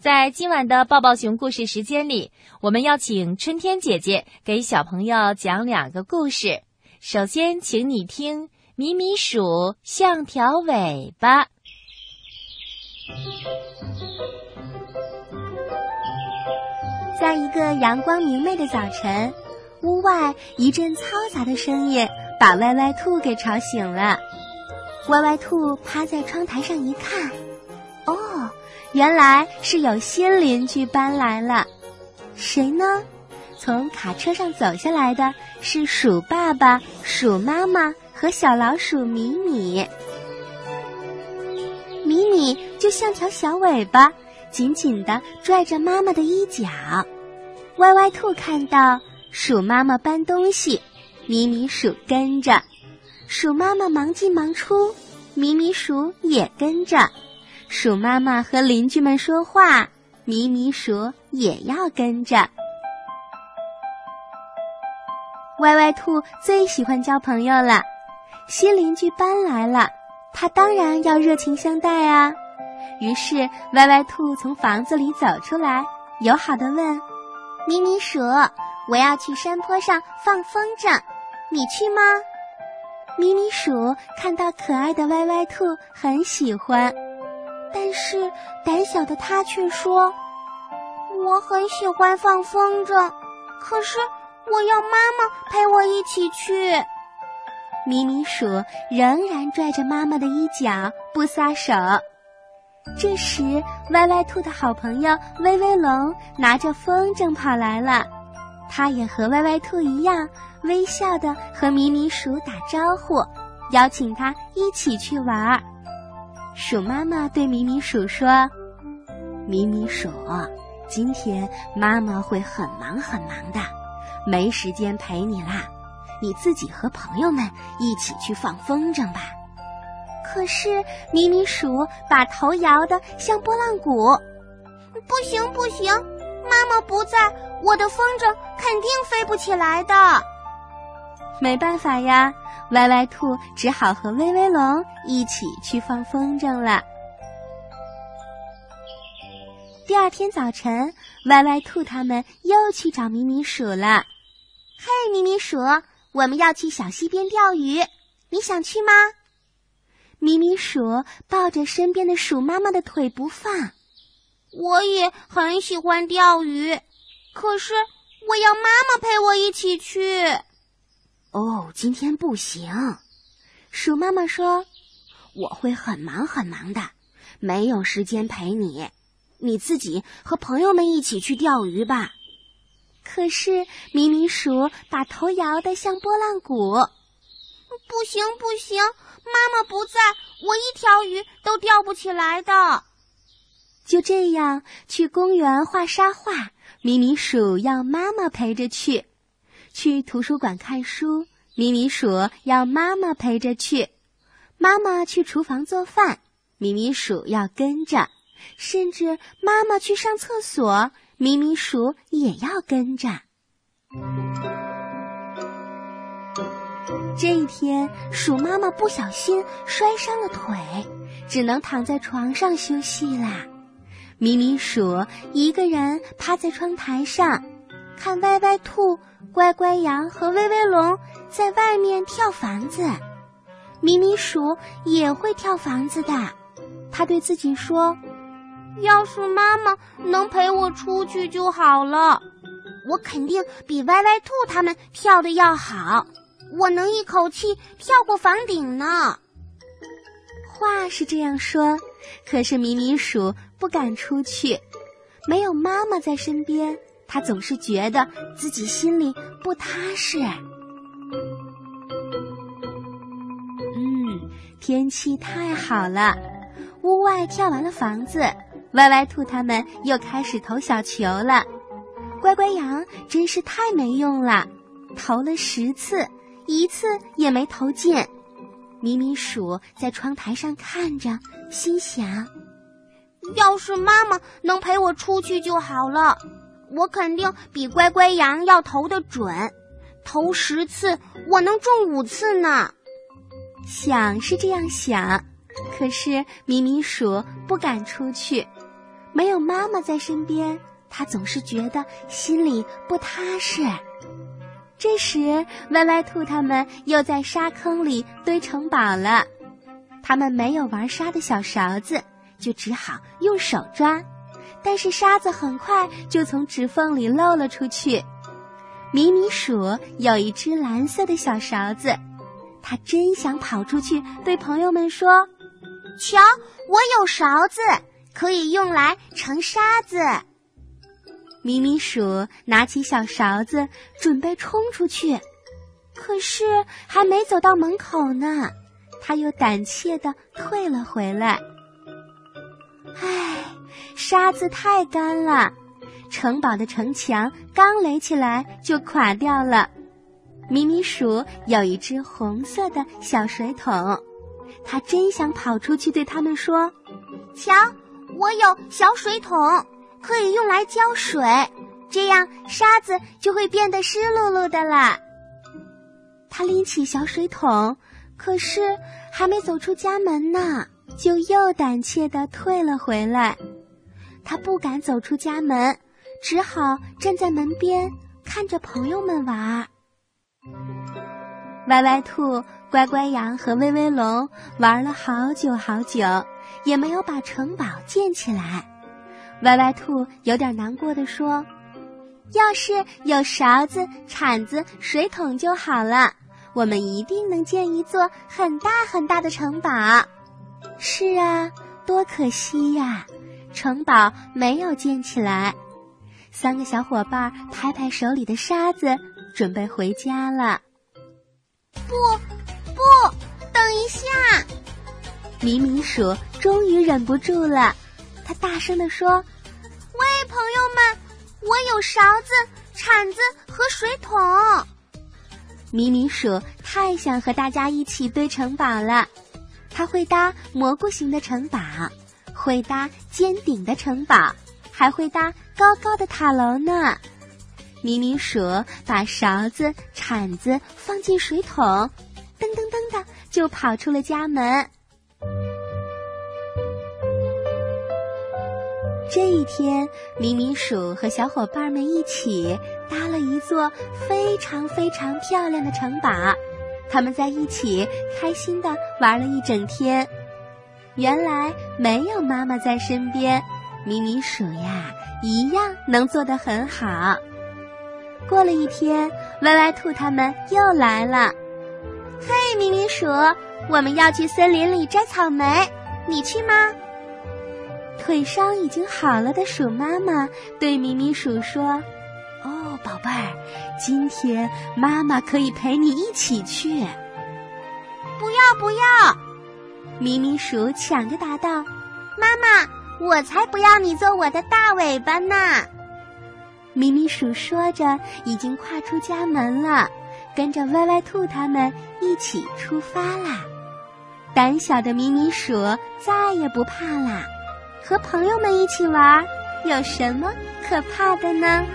在今晚的抱抱熊故事时间里，我们要请春天姐姐给小朋友讲两个故事。首先，请你听《米米鼠像条尾巴》。在一个阳光明媚的早晨，屋外一阵嘈杂的声音把歪歪兔给吵醒了。歪歪兔趴在窗台上一看，原来是有新邻居搬来了，谁呢？从卡车上走下来的是鼠爸爸、鼠妈妈和小老鼠米米。米米就像条小尾巴，紧紧地拽着妈妈的衣角。歪歪兔看到鼠妈妈搬东西，米米鼠跟着；鼠妈妈忙进忙出，米米鼠也跟着。鼠妈妈和邻居们说话，米米鼠也要跟着。歪歪兔最喜欢交朋友了，新邻居搬来了，他当然要热情相待啊。于是歪歪兔从房子里走出来，友好的问：“米米鼠，我要去山坡上放风筝，你去吗？”米米鼠看到可爱的歪歪兔，很喜欢。但是胆小的他却说：“我很喜欢放风筝，可是我要妈妈陪我一起去。”咪咪鼠仍然拽着妈妈的衣角不撒手。这时，歪歪兔的好朋友威威龙拿着风筝跑来了，他也和歪歪兔一样，微笑的和咪咪鼠打招呼，邀请他一起去玩儿。鼠妈妈对米米鼠说：“米米鼠，今天妈妈会很忙很忙的，没时间陪你啦。你自己和朋友们一起去放风筝吧。”可是米米鼠把头摇得像拨浪鼓，“不行不行，妈妈不在，我的风筝肯定飞不起来的。”没办法呀。歪歪兔只好和威威龙一起去放风筝了。第二天早晨，歪歪兔他们又去找米米鼠了。嘿，米米鼠，我们要去小溪边钓鱼，你想去吗？米米鼠抱着身边的鼠妈妈的腿不放。我也很喜欢钓鱼，可是我要妈妈陪我一起去。哦，今天不行，鼠妈妈说：“我会很忙很忙的，没有时间陪你。你自己和朋友们一起去钓鱼吧。”可是咪咪鼠把头摇得像拨浪鼓，不行不行，妈妈不在，我一条鱼都钓不起来的。就这样，去公园画沙画，咪咪鼠要妈妈陪着去。去图书馆看书，咪咪鼠要妈妈陪着去；妈妈去厨房做饭，咪咪鼠要跟着；甚至妈妈去上厕所，咪咪鼠也要跟着。这一天，鼠妈妈不小心摔伤了腿，只能躺在床上休息啦。咪咪鼠一个人趴在窗台上，看歪歪兔。乖乖羊和威威龙在外面跳房子，咪咪鼠也会跳房子的。他对自己说：“要是妈妈能陪我出去就好了，我肯定比歪歪兔他们跳的要好。我能一口气跳过房顶呢。”话是这样说，可是咪咪鼠不敢出去，没有妈妈在身边。他总是觉得自己心里不踏实。嗯，天气太好了，屋外跳完了房子，歪歪兔他们又开始投小球了。乖乖羊真是太没用了，投了十次，一次也没投进。咪咪鼠在窗台上看着，心想：要是妈妈能陪我出去就好了。我肯定比乖乖羊要投的准，投十次我能中五次呢。想是这样想，可是咪咪鼠不敢出去。没有妈妈在身边，它总是觉得心里不踏实。这时，歪歪兔他们又在沙坑里堆城堡了。他们没有玩沙的小勺子，就只好用手抓。但是沙子很快就从指缝里漏了出去。米米鼠有一只蓝色的小勺子，它真想跑出去对朋友们说：“瞧，我有勺子，可以用来盛沙子。”米米鼠拿起小勺子准备冲出去，可是还没走到门口呢，他又胆怯地退了回来。唉。沙子太干了，城堡的城墙刚垒起来就垮掉了。米米鼠有一只红色的小水桶，它真想跑出去对他们说：“瞧，我有小水桶，可以用来浇水，这样沙子就会变得湿漉漉的了。”它拎起小水桶，可是还没走出家门呢，就又胆怯地退了回来。他不敢走出家门，只好站在门边看着朋友们玩。歪歪兔、乖乖羊和威威龙玩了好久好久，也没有把城堡建起来。歪歪兔有点难过的说：“要是有勺子、铲子、水桶就好了，我们一定能建一座很大很大的城堡。”是啊，多可惜呀！城堡没有建起来，三个小伙伴拍拍手里的沙子，准备回家了。不，不，等一下！米米鼠终于忍不住了，他大声地说：“喂，朋友们，我有勺子、铲子和水桶。”米米鼠太想和大家一起堆城堡了，他会搭蘑菇型的城堡。会搭尖顶的城堡，还会搭高高的塔楼呢。米米鼠把勺子、铲子放进水桶，噔噔噔的就跑出了家门。这一天，米米鼠和小伙伴们一起搭了一座非常非常漂亮的城堡，他们在一起开心的玩了一整天。原来没有妈妈在身边，米米鼠呀一样能做得很好。过了一天，歪歪兔他们又来了。嘿，米米鼠，我们要去森林里摘草莓，你去吗？腿伤已经好了的鼠妈妈对米米鼠说：“哦，宝贝儿，今天妈妈可以陪你一起去。”不要，不要！米米鼠抢着答道：“妈妈，我才不要你做我的大尾巴呢！”米米鼠说着，已经跨出家门了，跟着歪歪兔他们一起出发啦。胆小的米米鼠再也不怕啦，和朋友们一起玩，有什么可怕的呢？